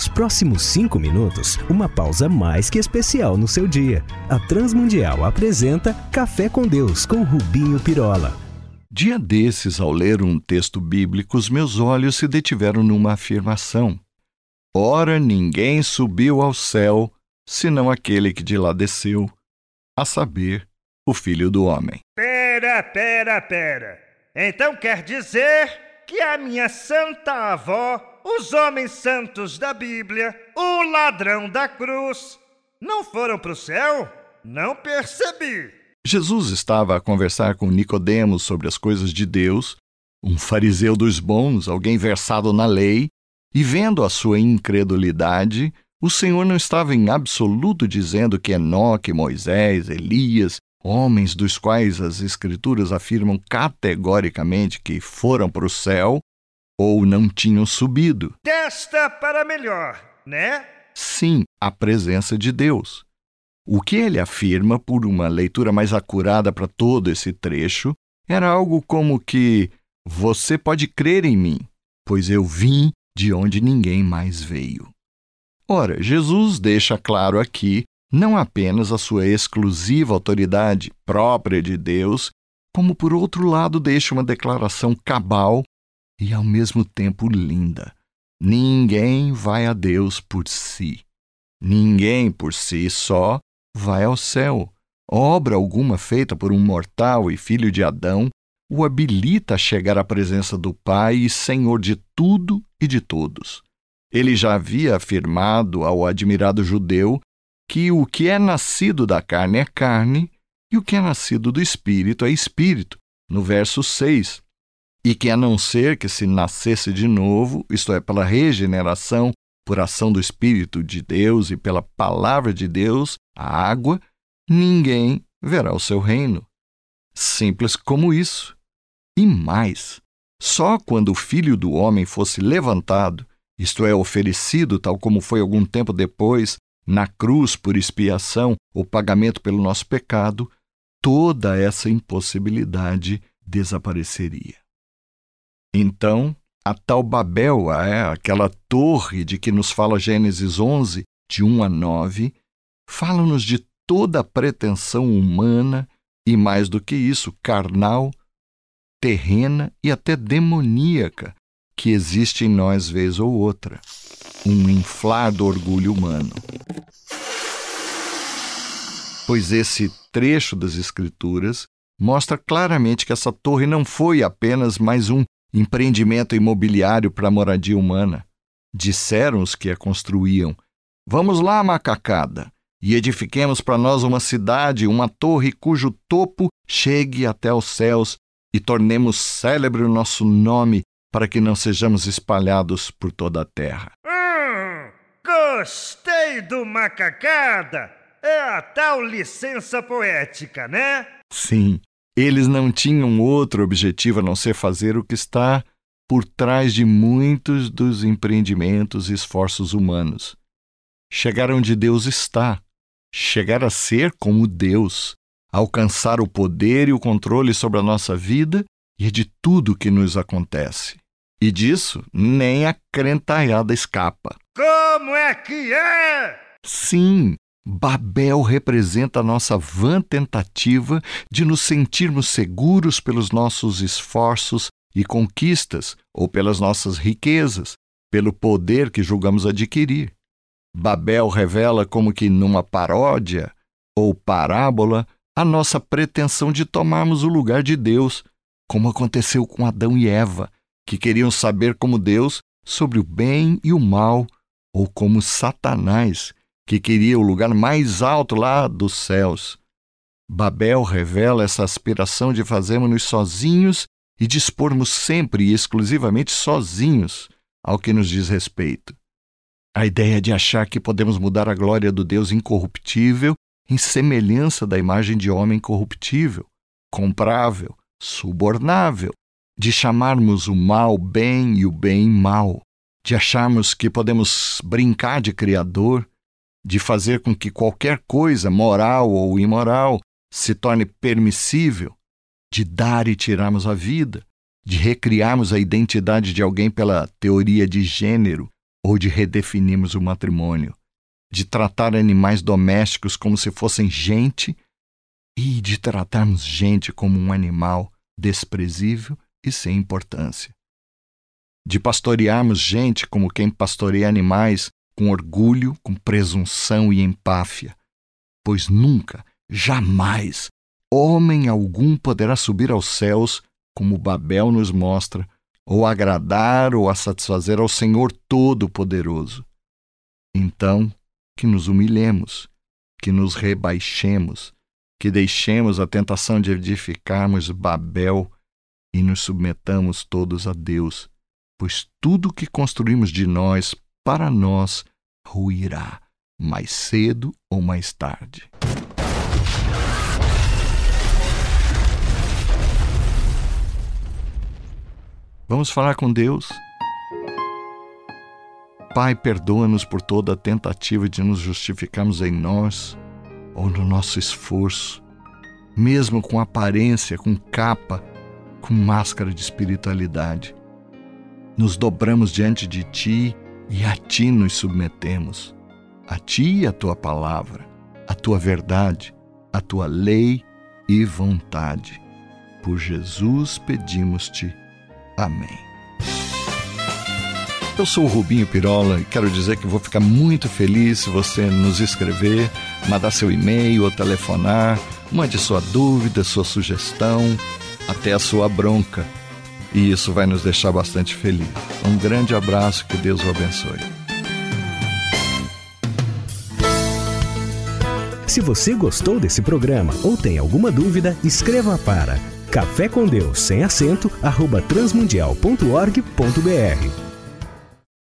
Nos próximos cinco minutos, uma pausa mais que especial no seu dia. A Transmundial apresenta Café com Deus com Rubinho Pirola. Dia desses, ao ler um texto bíblico, os meus olhos se detiveram numa afirmação. Ora, ninguém subiu ao céu, senão aquele que de lá desceu, a saber, o Filho do Homem. Pera, pera, pera. Então quer dizer que a minha santa avó, os homens santos da Bíblia, o ladrão da cruz, não foram para o céu? Não percebi. Jesus estava a conversar com Nicodemos sobre as coisas de Deus, um fariseu dos bons, alguém versado na lei, e vendo a sua incredulidade, o Senhor não estava em absoluto dizendo que Enoque, Moisés, Elias homens dos quais as Escrituras afirmam categoricamente que foram para o céu ou não tinham subido. Desta para melhor, né? Sim, a presença de Deus. O que ele afirma, por uma leitura mais acurada para todo esse trecho, era algo como que você pode crer em mim, pois eu vim de onde ninguém mais veio. Ora, Jesus deixa claro aqui não apenas a sua exclusiva autoridade própria de Deus, como por outro lado deixa uma declaração cabal e ao mesmo tempo linda. Ninguém vai a Deus por si. Ninguém por si só vai ao céu. Obra alguma feita por um mortal e filho de Adão o habilita a chegar à presença do Pai e Senhor de tudo e de todos. Ele já havia afirmado ao admirado judeu que o que é nascido da carne é carne e o que é nascido do espírito é espírito, no verso 6. E que a não ser que se nascesse de novo, isto é, pela regeneração, por ação do Espírito de Deus e pela palavra de Deus, a água, ninguém verá o seu reino. Simples como isso. E mais, só quando o Filho do Homem fosse levantado, isto é, oferecido, tal como foi algum tempo depois, na cruz por expiação, o pagamento pelo nosso pecado, toda essa impossibilidade desapareceria. Então, a tal Babel, é, aquela torre de que nos fala Gênesis 11, de 1 a 9, fala-nos de toda a pretensão humana e, mais do que isso, carnal, terrena e até demoníaca que existe em nós vez ou outra um inflar do orgulho humano. Pois esse trecho das Escrituras mostra claramente que essa torre não foi apenas mais um empreendimento imobiliário para a moradia humana. Disseram os que a construíam: Vamos lá, macacada, e edifiquemos para nós uma cidade, uma torre cujo topo chegue até os céus, e tornemos célebre o nosso nome, para que não sejamos espalhados por toda a terra. Gostei do macacada! É a tal licença poética, né? Sim, eles não tinham outro objetivo a não ser fazer o que está por trás de muitos dos empreendimentos e esforços humanos. Chegar onde Deus está, chegar a ser como Deus, alcançar o poder e o controle sobre a nossa vida e de tudo que nos acontece. E disso nem a crentaiada escapa. Como é que é? Sim, Babel representa a nossa vã tentativa de nos sentirmos seguros pelos nossos esforços e conquistas ou pelas nossas riquezas, pelo poder que julgamos adquirir. Babel revela como que numa paródia ou parábola a nossa pretensão de tomarmos o lugar de Deus, como aconteceu com Adão e Eva, que queriam saber como Deus sobre o bem e o mal ou como Satanás, que queria o lugar mais alto lá dos céus. Babel revela essa aspiração de fazermos-nos sozinhos e dispormos sempre e exclusivamente sozinhos ao que nos diz respeito. A ideia de achar que podemos mudar a glória do Deus incorruptível em semelhança da imagem de homem corruptível, comprável, subornável, de chamarmos o mal bem e o bem mal, de acharmos que podemos brincar de Criador, de fazer com que qualquer coisa, moral ou imoral, se torne permissível, de dar e tirarmos a vida, de recriarmos a identidade de alguém pela teoria de gênero ou de redefinirmos o matrimônio, de tratar animais domésticos como se fossem gente e de tratarmos gente como um animal desprezível e sem importância. De pastorearmos gente como quem pastoreia animais com orgulho, com presunção e empáfia, pois nunca, jamais, homem algum poderá subir aos céus, como Babel nos mostra, ou agradar ou a satisfazer ao Senhor Todo-Poderoso. Então, que nos humilhemos, que nos rebaixemos, que deixemos a tentação de edificarmos Babel e nos submetamos todos a Deus, pois tudo que construímos de nós para nós ruirá, mais cedo ou mais tarde. Vamos falar com Deus? Pai, perdoa-nos por toda a tentativa de nos justificarmos em nós ou no nosso esforço, mesmo com aparência, com capa, com máscara de espiritualidade. Nos dobramos diante de Ti e a Ti nos submetemos. A Ti e a Tua palavra, a Tua verdade, a Tua lei e vontade. Por Jesus pedimos-te. Amém. Eu sou o Rubinho Pirola e quero dizer que vou ficar muito feliz se você nos escrever, mandar seu e-mail ou telefonar, mande sua dúvida, sua sugestão, até a sua bronca. E isso vai nos deixar bastante felizes. Um grande abraço, que Deus o abençoe. Se você gostou desse programa ou tem alguma dúvida, escreva para Café com Deus sem acento arroba transmundial.org.br